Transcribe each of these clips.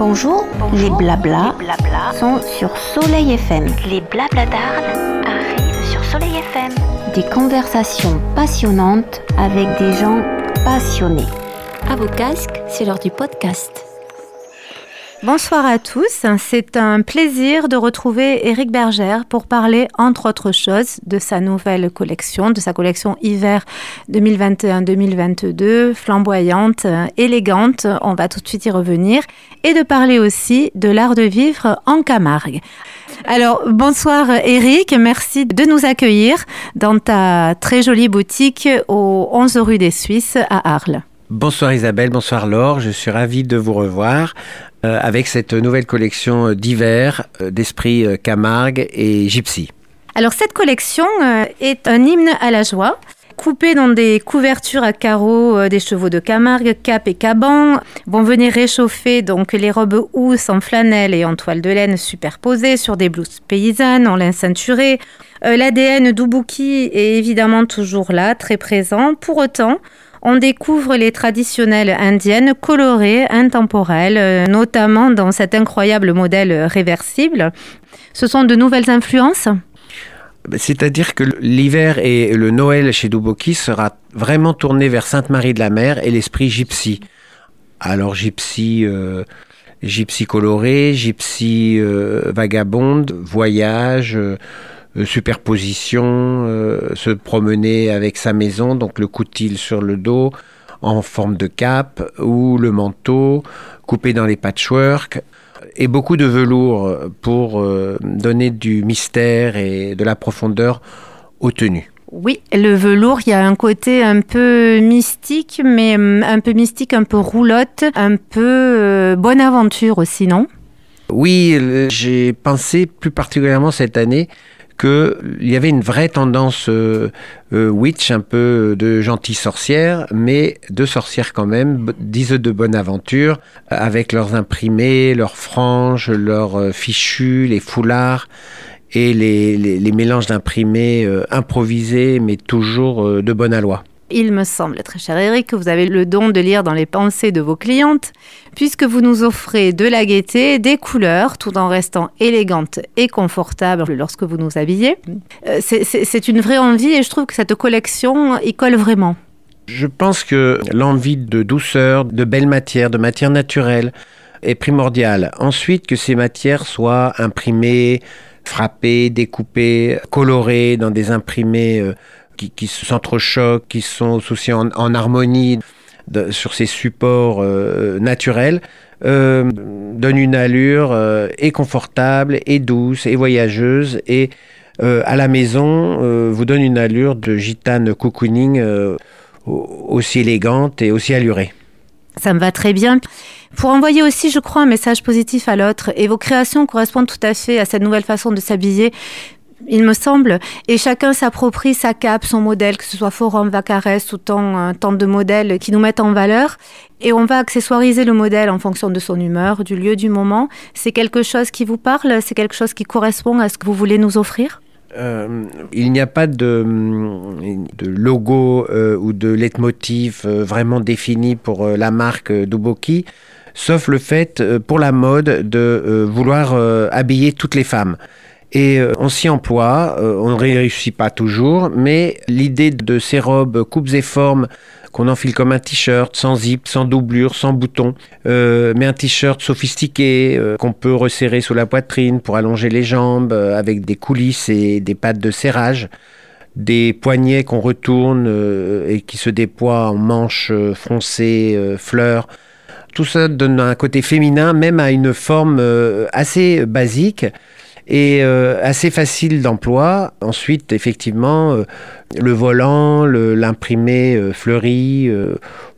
Bonjour, les blabla, sont sur Soleil FM. Les blabladards arrivent sur Soleil FM. Des conversations passionnantes avec des gens passionnés. À vos casques, c'est l'heure du podcast. Bonsoir à tous, c'est un plaisir de retrouver Éric Bergère pour parler entre autres choses de sa nouvelle collection, de sa collection hiver 2021-2022, flamboyante, élégante, on va tout de suite y revenir, et de parler aussi de l'art de vivre en Camargue. Alors, bonsoir Eric, merci de nous accueillir dans ta très jolie boutique au 11 rue des Suisses à Arles. Bonsoir Isabelle, bonsoir Laure, je suis ravi de vous revoir euh, avec cette nouvelle collection d'hiver euh, d'esprit euh, Camargue et Gypsy. Alors cette collection est un hymne à la joie coupé dans des couvertures à carreaux des chevaux de Camargue, Cap et Caban, vont venir réchauffer donc les robes housses en flanelle et en toile de laine superposées sur des blouses paysannes en lin ceinturé. L'ADN d'Ubuki est évidemment toujours là, très présent. Pour autant, on découvre les traditionnelles indiennes colorées, intemporelles, euh, notamment dans cet incroyable modèle réversible. Ce sont de nouvelles influences? C'est-à-dire que l'hiver et le Noël chez Duboki sera vraiment tourné vers Sainte-Marie de la Mer et l'esprit gypsy. Alors gypsy, euh, gypsy coloré, gypsy euh, vagabonde, voyage, superposition, euh, se promener avec sa maison, donc le coutil sur le dos en forme de cape ou le manteau coupé dans les patchwork et beaucoup de velours pour euh, donner du mystère et de la profondeur aux tenues. Oui, le velours, il y a un côté un peu mystique, mais un peu mystique, un peu roulotte, un peu bonne aventure aussi, non? Oui, j'ai pensé plus particulièrement cette année qu'il y avait une vraie tendance euh, euh, witch, un peu de gentille sorcière, mais de sorcières quand même, disent de bonne aventure, avec leurs imprimés, leurs franges, leurs euh, fichus, les foulards et les, les mélanges d'imprimés improvisés, mais toujours de bonne aloi. Il me semble, très cher Eric, que vous avez le don de lire dans les pensées de vos clientes, puisque vous nous offrez de la gaieté, des couleurs, tout en restant élégante et confortable lorsque vous nous habillez. Euh, c'est une vraie envie et je trouve que cette collection y colle vraiment. Je pense que l'envie de douceur, de belles matières, de matières naturelles est primordiale. Ensuite, que ces matières soient imprimées, frappées, découpées, colorées dans des imprimés euh, qui, s'entrechoquent, qui sont aussi en, harmonie sur ces supports euh, naturels, euh, donne une allure euh, et confortable, et douce, et voyageuse, et à la maison vous donne une allure de gitane cocooning aussi élégante et aussi allurée. Ça me va très bien. Pour envoyer aussi, je crois, un message positif à l'autre. Et vos créations correspondent tout à fait à cette nouvelle façon de s'habiller il me semble, et chacun s'approprie sa cape, son modèle, que ce soit forum, vacarès ou tant, tant de modèles qui nous mettent en valeur. Et on va accessoiriser le modèle en fonction de son humeur, du lieu, du moment. C'est quelque chose qui vous parle C'est quelque chose qui correspond à ce que vous voulez nous offrir? Euh, il n'y a pas de, de logo euh, ou de leitmotiv euh, vraiment défini pour la marque Duboki, sauf le fait pour la mode de vouloir habiller toutes les femmes. Et euh, on s'y emploie, euh, on ne réussit pas toujours, mais l'idée de ces robes coupes et formes qu'on enfile comme un t-shirt, sans zip, sans doublure, sans bouton, euh, mais un t-shirt sophistiqué qu'on peut resserrer sous la poitrine pour allonger les jambes, avec des coulisses et des pattes de serrage, des poignets qu'on retourne et qui se déploient en manches froncées, fleurs. Tout ça donne un côté féminin, même à une forme assez basique et euh, assez facile d'emploi. Ensuite, effectivement, euh, le volant, l'imprimé euh, fleuri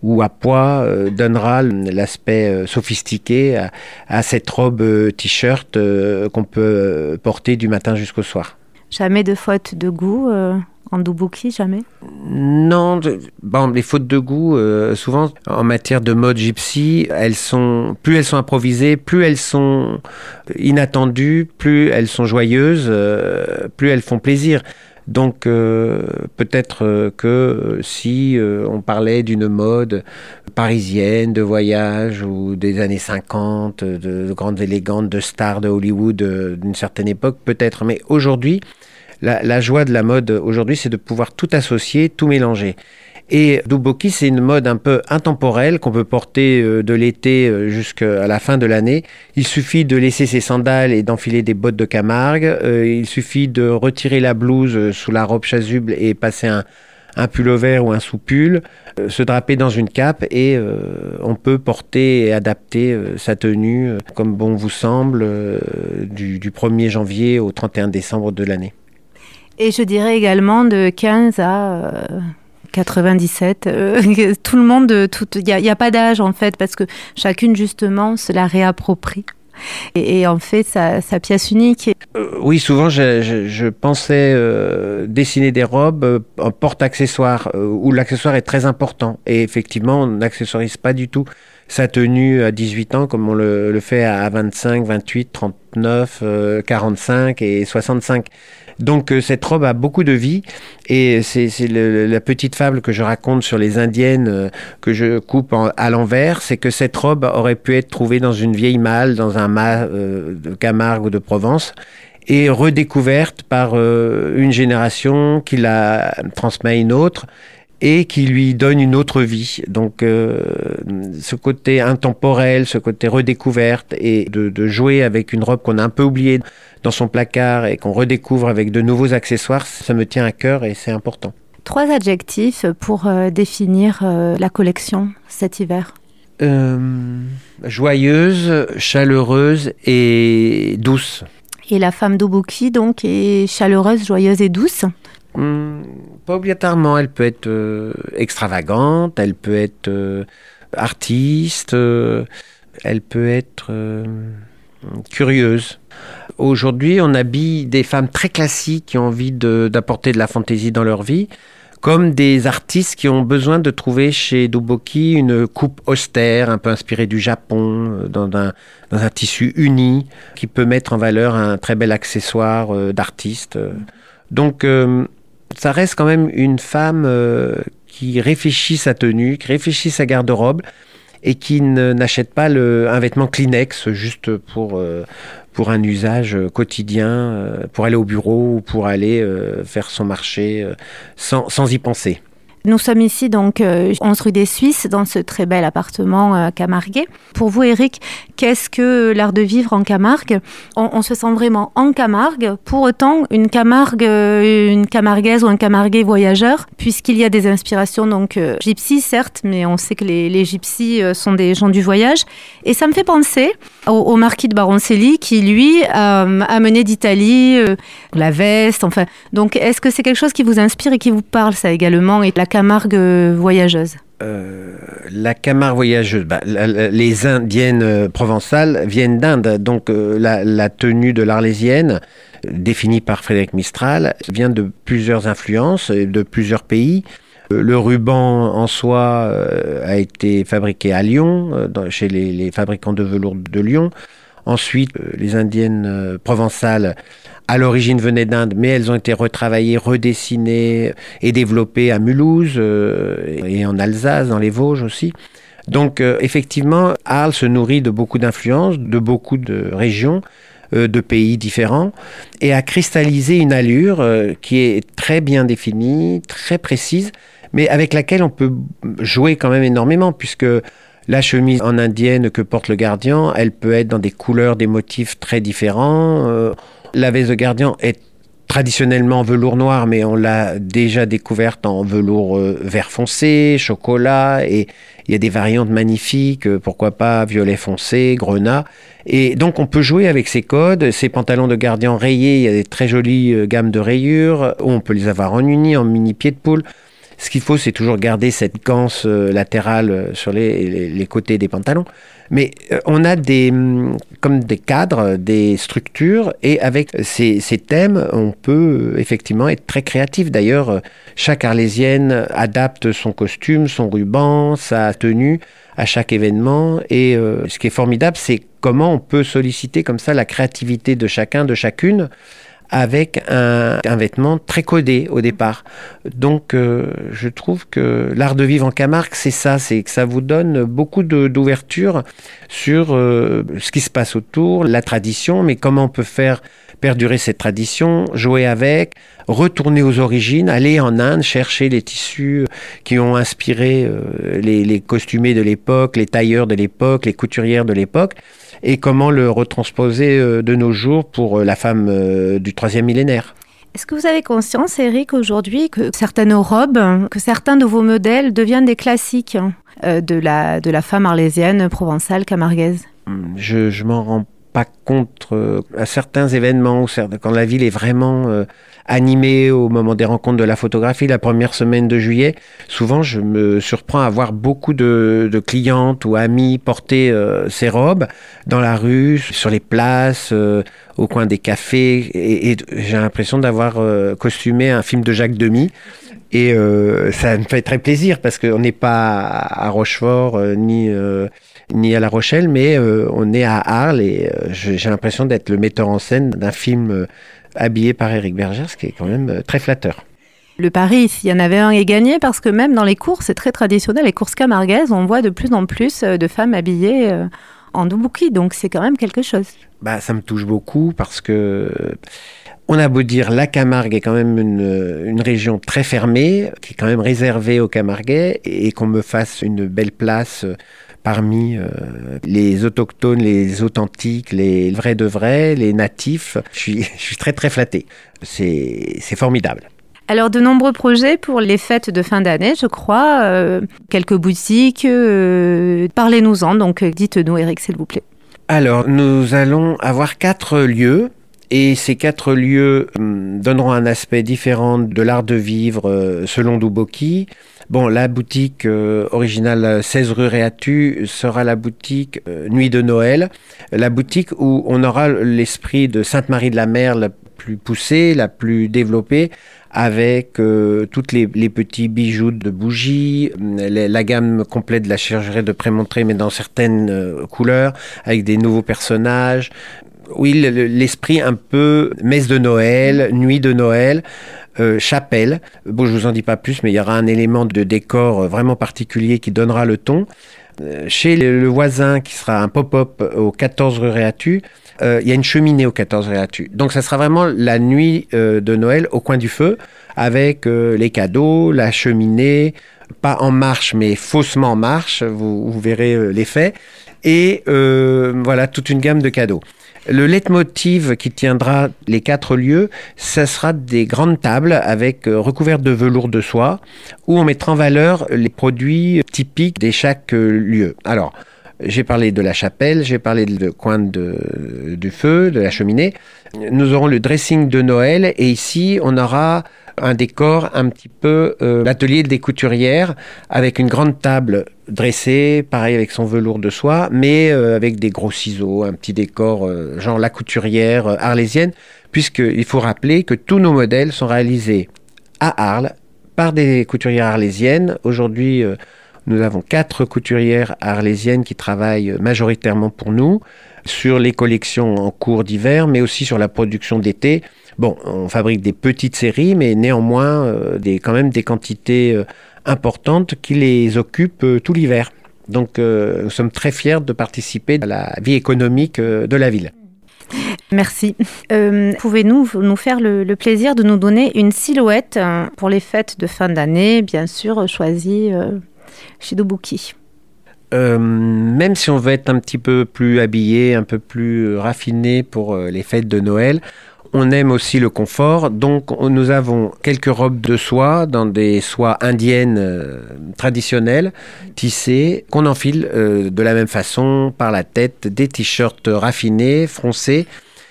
ou à poids donnera l'aspect sophistiqué à, à, cette robe t-shirt qu'on peut porter du matin jusqu'au soir. Jamais de faute de goût en Dubuki, jamais? Non, les fautes de goût, euh, souvent en matière de mode gypsy, elles sont, plus elles sont improvisées, plus elles sont inattendues, plus elles sont joyeuses, euh, plus elles font plaisir. Donc euh, peut-être que si on parlait d'une mode parisiennes, de voyage ou des années 50, de, grandes élégantes, de stars de Hollywood d'une certaine époque peut-être. Mais aujourd'hui, la, la, joie de la mode aujourd'hui, c'est de pouvoir tout associer, tout mélanger. Et Duboki, c'est une mode un peu intemporelle qu'on peut porter euh, de l'été euh, jusqu'à la fin de l'année. Il suffit de laisser ses sandales et d'enfiler des bottes de Camargue. Euh, il suffit de retirer la blouse sous la robe chasuble et passer un, un pullover ou un sous-pull, se draper dans une cape et on peut porter et adapter sa tenue comme bon vous semble du, du 1er janvier au 31 décembre de l'année. Et je dirais également de 15 à 97. Euh, tout le monde, il n'y a, pas d'âge en fait, parce que chacune justement se la réapproprie. Et, en fait sa, pièce unique. Euh, oui, souvent je, pensais euh, dessiner des robes en porte-accessoire, où l'accessoire est très important. Et effectivement, on n'accessorise pas du tout sa tenue à 18 ans comme on le fait à 25, 28, 39, 45 et 65. Donc euh, cette robe a beaucoup de vie et c'est la petite fable que je raconte sur les indiennes euh, que je coupe à l'envers, c'est que cette robe aurait pu être trouvée dans une vieille malle, dans un mât euh, de Camargue ou de Provence et redécouverte par une génération qui la transmet à une autre et qui lui donne une autre vie. Donc ce côté intemporel, ce côté redécouverte et de, de jouer avec une robe qu'on a un peu oubliée dans son placard et qu'on redécouvre avec de nouveaux accessoires, ça me tient à cœur et c'est important. Trois adjectifs pour euh, définir euh, la collection cet hiver. Euh, joyeuse, chaleureuse et douce. Et la femme d'Obuki, donc, est chaleureuse, joyeuse et douce hmm, Pas obligatoirement. Elle peut être extravagante, elle peut être artiste, elle peut être curieuse. Aujourd'hui, on habille des femmes très classiques qui ont envie d'apporter de, la fantaisie dans leur vie, comme des artistes qui ont besoin de trouver chez Duboki une coupe austère, un peu inspirée du Japon, euh, dans un, tissu uni, qui peut mettre en valeur un très bel accessoire euh, d'artiste. Donc, euh, ça reste quand même une femme qui réfléchit sa tenue, qui réfléchit sa garde-robe et qui n'achète pas un vêtement Kleenex juste pour, pour un usage euh, quotidien, euh, pour aller au bureau ou pour aller euh, faire son marché sans y penser. Nous sommes ici donc 11 rue des Suisses dans ce très bel appartement camarguais. Pour vous Eric, qu'est-ce que l'art de vivre en Camargue? On, se sent vraiment en Camargue, pour autant une Camargue, une Camarguaise ou un Camarguais voyageur, puisqu'il y a des inspirations donc gypsies certes, mais on sait que les, les gypsies sont des gens du voyage. Et ça me fait penser au, marquis de Baroncelli qui lui a amené d'Italie la veste. Enfin, donc est-ce que c'est quelque chose qui vous inspire et qui vous parle ça également Camargue voyageuse euh, la Camargue voyageuse, bah, les indiennes euh, provençales viennent d'Inde, donc euh, la, tenue de l'arlésienne, définie par Frédéric Mistral, vient de plusieurs influences, de plusieurs pays. Le ruban en soi a été fabriqué à Lyon, chez les, fabricants de velours de Lyon. Ensuite, les indiennes provençales à l'origine venaient d'Inde, mais elles ont été retravaillées, redessinées et développées à Mulhouse euh, et en Alsace, dans les Vosges aussi. Donc euh, effectivement, Arles se nourrit de beaucoup d'influences, de beaucoup de régions euh, de pays différents et a cristallisé une allure qui est très bien définie, très précise, mais avec laquelle on peut jouer quand même énormément puisque la chemise en indienne que porte le gardien, elle peut être dans des couleurs, des motifs très différents. La veste de gardien est traditionnellement en velours noir, mais on l'a déjà découverte en velours euh, vert foncé, chocolat, et il y a des variantes magnifiques, euh, pourquoi pas violet foncé, grenat. Et donc on peut jouer avec ces codes, ces pantalons de gardien rayés, il y a des très jolies euh, gammes de rayures, on peut les avoir en uni, en mini pied de poule. Ce qu'il faut, c'est toujours garder cette ganse latérale sur les côtés des pantalons. Mais euh, on a des, hum, comme des cadres, des structures, et avec ces, thèmes, on peut effectivement être très créatif. D'ailleurs, chaque arlésienne adapte son costume, son ruban, sa tenue à chaque événement. Et euh, ce qui est formidable, c'est comment on peut solliciter comme ça la créativité de chacun, de chacune, avec un, un, vêtement très codé au départ. Donc euh, je trouve que l'art de vivre en Camargue, c'est ça, c'est que ça vous donne beaucoup d'ouverture sur euh, ce qui se passe autour, la tradition, mais comment on peut faire perdurer cette tradition, jouer avec, retourner aux origines, aller en Inde, chercher les tissus qui ont inspiré euh, les, les costumés de l'époque, les tailleurs de l'époque, les couturières de l'époque et comment le retransposer euh, de nos jours pour euh, la femme euh, du troisième millénaire. Est-ce que vous avez conscience, Eric, aujourd'hui, que certaines robes, que certains de vos modèles deviennent des classiques de la, de la femme arlésienne, provençale, camarguaise Je, je m'en rends pas compte à certains événements, quand la ville est vraiment animé au moment des rencontres de la photographie, la première semaine de juillet, souvent je me surprends à voir beaucoup de, de clientes ou amis porter euh, ces robes dans la rue, sur les places, euh, au coin des cafés, et, et j'ai l'impression d'avoir euh, costumé un film de Jacques Demy. Et euh, ça me fait très plaisir parce qu'on n'est pas à Rochefort ni ni à La Rochelle, mais on est à Arles et j'ai l'impression d'être le metteur en scène d'un film habillé par Eric Berger, ce qui est quand même euh, très flatteur. Le pari, s'il y en avait un, est gagné parce que même dans les courses, c'est très traditionnel. Les courses camarguaises, on voit de plus en plus euh, de femmes habillées euh, en doubouki, donc c'est quand même quelque chose. Bah, ça me touche beaucoup parce que on a beau dire la Camargue est quand même une, une région très fermée, qui est quand même réservée aux Camarguais, et qu'on me fasse une belle place parmi euh, les autochtones, les authentiques, les vrais de vrais, les natifs. Je suis, je suis très très flatté. C'est formidable. Alors, de nombreux projets pour les fêtes de fin d'année, je crois. Euh, quelques boutiques. Euh, Parlez-nous-en. Donc, dites-nous, Eric, s'il vous plaît. Alors, nous allons avoir quatre lieux. Et ces quatre lieux hum, donneront un aspect différent de l'art de vivre selon Duboki. Bon, la boutique euh, originale 16 rue Réatu sera la boutique euh, Nuit de Noël, la boutique où on aura l'esprit de Sainte-Marie de la Mer la plus poussée, la plus développée, avec euh, toutes les, petits bijoux de bougies, la, la, gamme complète de la chirurgie de Prémontré, mais dans certaines euh, couleurs, avec des nouveaux personnages. Oui, l'esprit un peu messe de Noël, nuit de Noël, euh, chapelle. Bon, je vous en dis pas plus, mais il y aura un élément de décor vraiment particulier qui donnera le ton. Euh, chez le voisin, qui sera un pop-up au 14 rue Réatu, euh, il y a une cheminée au 14 Réatu. Donc ça sera vraiment la nuit euh, de Noël au coin du feu, avec euh, les cadeaux, la cheminée, pas en marche, mais faussement en marche, vous verrez l'effet, et voilà, toute une gamme de cadeaux. Le leitmotiv qui tiendra les quatre lieux, ça sera des grandes tables avec euh, recouvertes de velours de soie où on mettra en valeur les produits typiques de chaque euh, lieu. Alors, j'ai parlé de la chapelle, j'ai parlé de coin de, du feu, de la cheminée. Nous aurons le dressing de Noël et ici on aura un décor un petit peu euh, l'atelier des couturières avec une grande table dressée, pareil avec son velours de soie, mais euh, avec des gros ciseaux, un petit décor euh, genre la couturière arlésienne, puisqu'il faut rappeler que tous nos modèles sont réalisés à Arles par des couturières arlésiennes. Aujourd'hui, nous avons quatre couturières arlésiennes qui travaillent majoritairement pour nous sur les collections en cours d'hiver, mais aussi sur la production d'été. Bon, on fabrique des petites séries, mais néanmoins euh, des, quand même des quantités euh, importantes qui les occupent euh, tout l'hiver. Donc nous sommes très fiers de participer à la vie économique de la ville. Merci. Pouvez-nous nous faire le, le, plaisir de nous donner une silhouette pour les fêtes de fin d'année, bien sûr, choisie chez Dobuki euh, même si on veut être un petit peu plus habillé, un peu plus raffiné pour euh, les fêtes de Noël, on aime aussi le confort. Donc nous avons quelques robes de soie dans des soies indiennes euh, traditionnelles, tissées, qu'on enfile euh, de la même façon par la tête, des t-shirts raffinés, froncés,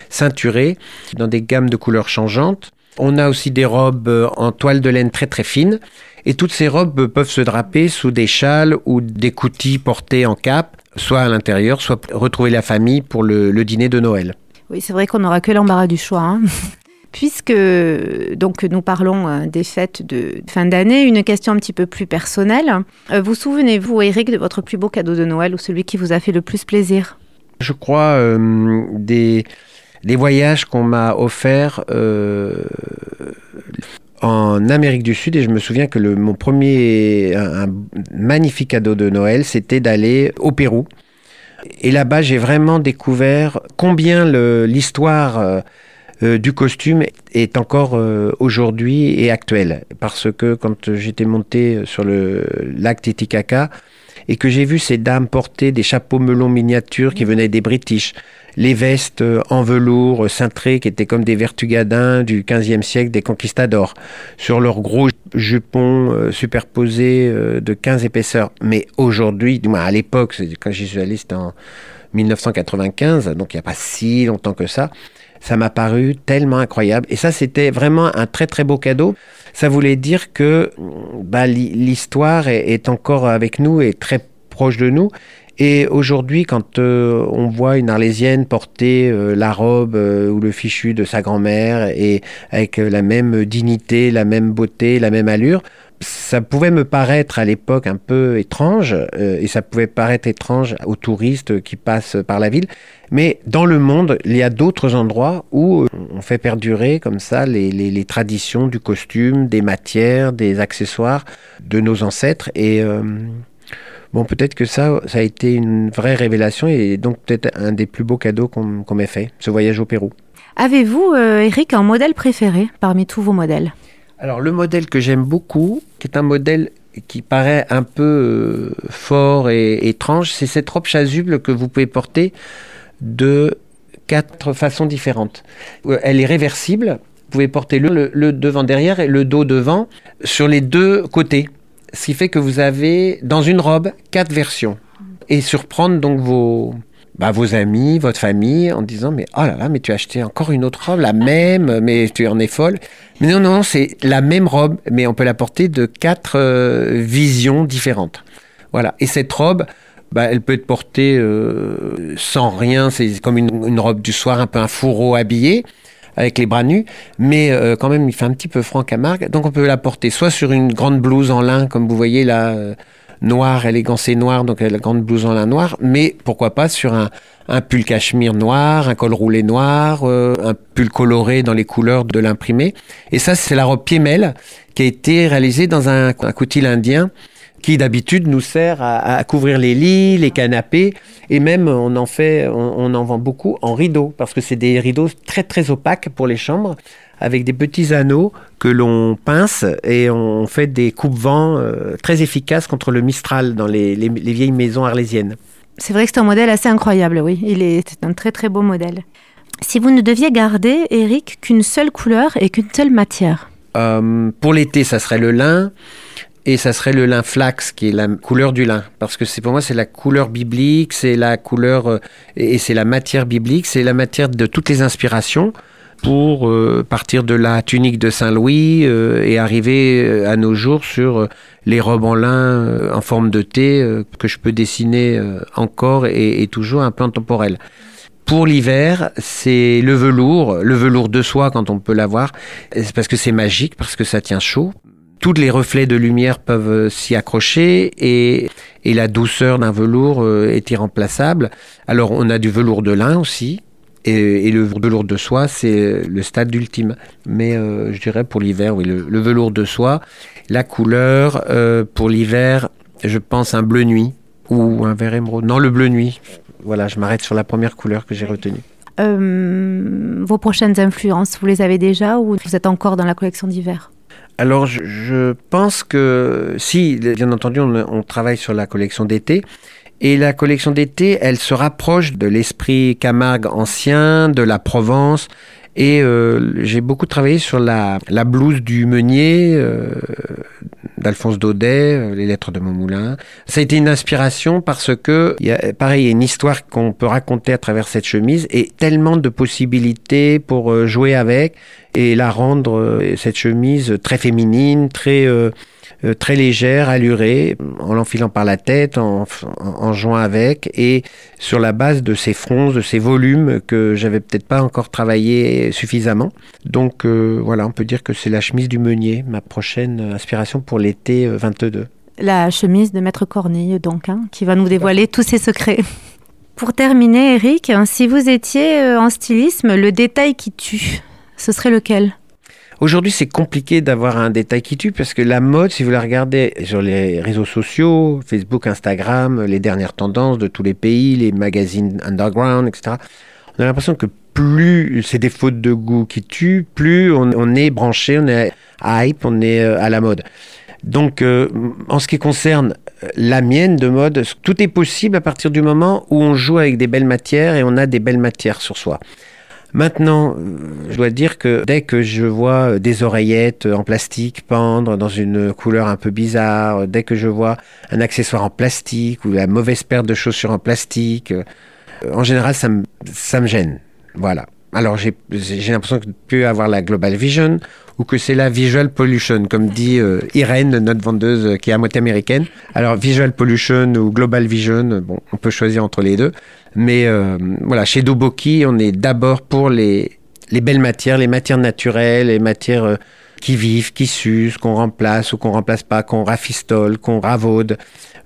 ceinturés, dans des gammes de couleurs changeantes. On a aussi des robes euh, en toile de laine très très fine. Et toutes ces robes peuvent se draper sous des châles ou des coutilles portés en cap, soit à l'intérieur, soit retrouver la famille pour le, le dîner de Noël. Oui, c'est vrai qu'on n'aura que l'embarras du choix. Hein. Puisque donc nous parlons euh, des fêtes de fin d'année, une question un petit peu plus personnelle. Euh, vous souvenez-vous, Eric, de votre plus beau cadeau de Noël ou celui qui vous a fait le plus plaisir? Je crois euh, des des voyages qu'on m'a offerts en Amérique du Sud et je me souviens que le, mon premier un, magnifique cadeau de Noël, c'était d'aller au Pérou. Et là-bas, j'ai vraiment découvert combien l'histoire euh, euh, du costume est encore euh, aujourd'hui et actuelle. Parce que quand j'étais monté sur le lac Titicaca et que j'ai vu ces dames porter des chapeaux melons miniatures qui venaient des British, les vestes en velours cintrées qui étaient comme des vertugadins du 15e siècle des conquistadors, sur leurs gros jupons euh, superposés euh, de 15 épaisseurs. Mais aujourd'hui, du moins à l'époque, quand j'y suis allé, c'était en 1995, donc il n'y a pas si longtemps que ça, ça m'a paru tellement incroyable. Et ça, c'était vraiment un très très beau cadeau. Ça voulait dire que bah, l'histoire est encore avec nous et très proche de nous et aujourd'hui, quand euh, on voit une Arlésienne porter euh, la robe euh, ou le fichu de sa grand-mère et avec la même dignité, la même beauté, la même allure, ça pouvait me paraître à l'époque un peu étrange, et ça pouvait paraître étrange aux touristes qui passent par la ville. Mais dans le monde, il y a d'autres endroits où on fait perdurer comme ça les, les, traditions du costume, des matières, des accessoires de nos ancêtres. Et Bon, peut-être que ça, ça a été une vraie révélation et donc peut-être un des plus beaux cadeaux qu'on m'ait fait, ce voyage au Pérou. Avez-vous, euh, Eric, un modèle préféré parmi tous vos modèles? Alors, le modèle que j'aime beaucoup, qui est un modèle qui paraît un peu euh, fort et étrange, c'est cette robe chasuble que vous pouvez porter de quatre façons différentes. Euh, elle est réversible. Vous pouvez porter le devant derrière et le dos devant sur les deux côtés ce qui fait que vous avez dans une robe quatre versions et surprendre donc vos bah, vos amis, votre famille en disant mais oh là là mais tu as acheté encore une autre robe la même mais tu en es folle. Mais non non, c'est la même robe mais on peut la porter de quatre euh, visions différentes. Voilà, et cette robe bah, elle peut être portée euh, sans rien, c'est comme une, une, robe du soir, un peu un fourreau habillé avec les bras nus, mais euh, quand même il fait un petit peu franc Camargue, donc on peut la porter soit sur une grande blouse en lin, comme vous voyez là, euh, noir, élégancée noire, donc la grande blouse en lin noir, mais pourquoi pas sur un, un pull cachemire noir, un col roulé noir, euh, un pull coloré dans les couleurs de l'imprimé. Et ça, c'est la robe Piemel qui a été réalisée dans un, un coutil indien qui d'habitude nous sert à, couvrir les lits, les canapés, et même on en fait, on, en vend beaucoup en rideaux, parce que c'est des rideaux très très opaques pour les chambres, avec des petits anneaux que l'on pince et on fait des coupes-vents euh, très efficaces contre le mistral dans les, vieilles maisons arlésiennes. C'est vrai que c'est un modèle assez incroyable, oui. Il est un très très beau modèle. Si vous ne deviez garder, Eric, qu'une seule couleur et qu'une seule matière? Euh, Pour l'été, ça serait le lin et ça serait le lin flax qui est la couleur du lin. Parce que c'est pour moi c'est la couleur biblique c'est la couleur euh, et c'est la matière biblique c'est la matière de toutes les inspirations pour euh, partir de la tunique de Saint Louis euh, et arriver à nos jours sur les robes en lin en forme de thé que je peux dessiner encore et, toujours un plan temporel. Pour l'hiver, c'est le velours, le velours de soie quand on peut l'avoir, parce que c'est magique, parce que ça tient chaud tous les reflets de lumière peuvent euh, s'y accrocher et, et, la douceur d'un velours euh, est irremplaçable. Alors on a du velours de lin aussi. Et, et le velours de soie, c'est le stade ultime. Mais euh, je dirais pour l'hiver, oui, le, velours de soie, la couleur, pour l'hiver, je pense un bleu nuit ou un vert émeraude. Non, le bleu nuit. Voilà, je m'arrête sur la première couleur que j'ai retenue. vos prochaines influences, vous les avez déjà ou vous êtes encore dans la collection d'hiver? Alors, je, pense que si, bien entendu, on, travaille sur la collection d'été. Et la collection d'été, elle se rapproche de l'esprit Camargue ancien, de la Provence. Et euh, j'ai beaucoup travaillé sur la, blouse du meunier euh, d'Alphonse Daudet, euh, les lettres de Montmoulin. Ça a été une inspiration parce que, y a, pareil, il y a une histoire qu'on peut raconter à travers cette chemise et tellement de possibilités pour euh, jouer avec et la rendre, euh, cette chemise, très féminine, très... très légère, allurée, en l'enfilant par la tête, en, en, jouant avec, et sur la base de ces fronces, de ces volumes que j'avais peut-être pas encore travaillé suffisamment. Donc voilà, on peut dire que c'est la chemise du meunier, ma prochaine inspiration pour l'été 22. La chemise de Maître Corneille, donc, hein, qui va nous dévoiler tous ses secrets. Pour terminer, Eric, si vous étiez euh, en stylisme, le détail qui tue, ce serait lequel? Aujourd'hui, c'est compliqué d'avoir un détail qui tue parce que la mode, si vous la regardez sur les réseaux sociaux, Facebook, Instagram, les dernières tendances de tous les pays, les magazines underground, etc., on a l'impression que plus c'est des fautes de goût qui tuent, plus on, est branché, on est hype, on est euh, à la mode. Donc, euh, en ce qui concerne la mienne de mode, tout est possible à partir du moment où on joue avec des belles matières et on a des belles matières sur soi. Maintenant, je dois dire que dès que je vois des oreillettes en plastique pendre dans une couleur un peu bizarre, dès que je vois un accessoire en plastique ou la mauvaise paire de chaussures en plastique, euh, en général, ça me, ça me gêne. Voilà. Alors j'ai l'impression que peut avoir la Global Vision ou que c'est la Visual Pollution, comme dit euh, Irène, notre vendeuse euh, qui est à moitié américaine. Alors Visual Pollution ou Global Vision, bon, on peut choisir entre les deux. Mais euh, voilà, chez Doboki, on est d'abord pour les, les belles matières, les matières naturelles, les matières qui vivent, qui s'usent, qu'on remplace ou qu'on remplace pas, qu'on rafistole, qu'on ravaude.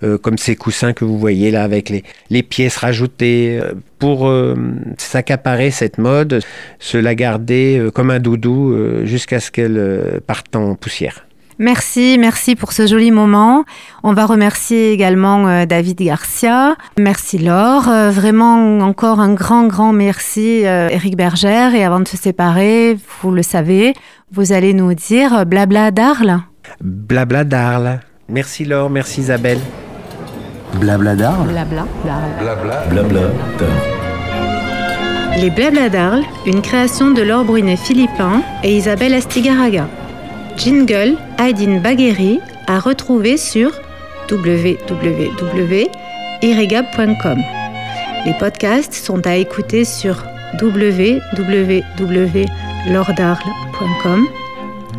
Euh, comme ces coussins que vous voyez là avec les, les pièces rajoutées, euh, pour euh, s'accaparer cette mode, se la garder comme un doudou jusqu'à ce qu'elle parte en poussière. Merci, merci pour ce joli moment. On va remercier également David Garcia. Merci Laure. vraiment encore un grand, grand merci Eric Bergère. Et avant de se séparer, vous le savez, vous allez nous dire blabla d'Arles. Blabla d'Arles. Merci Laure, merci Isabelle. Blabla d'Arles. Blabla Blabla. Blabla Les Blabla d'Arles, une création de Laure Brunet-Philippin et Isabelle Astigaraga. Jingle Aydin Bagheri à retrouver sur www.irregab.com. Les podcasts sont à écouter sur www.lordarles.com,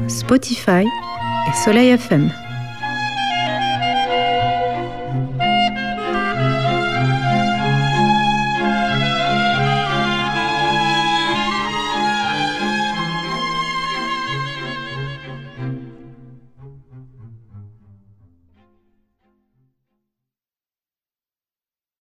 Spotify et Soleil FM.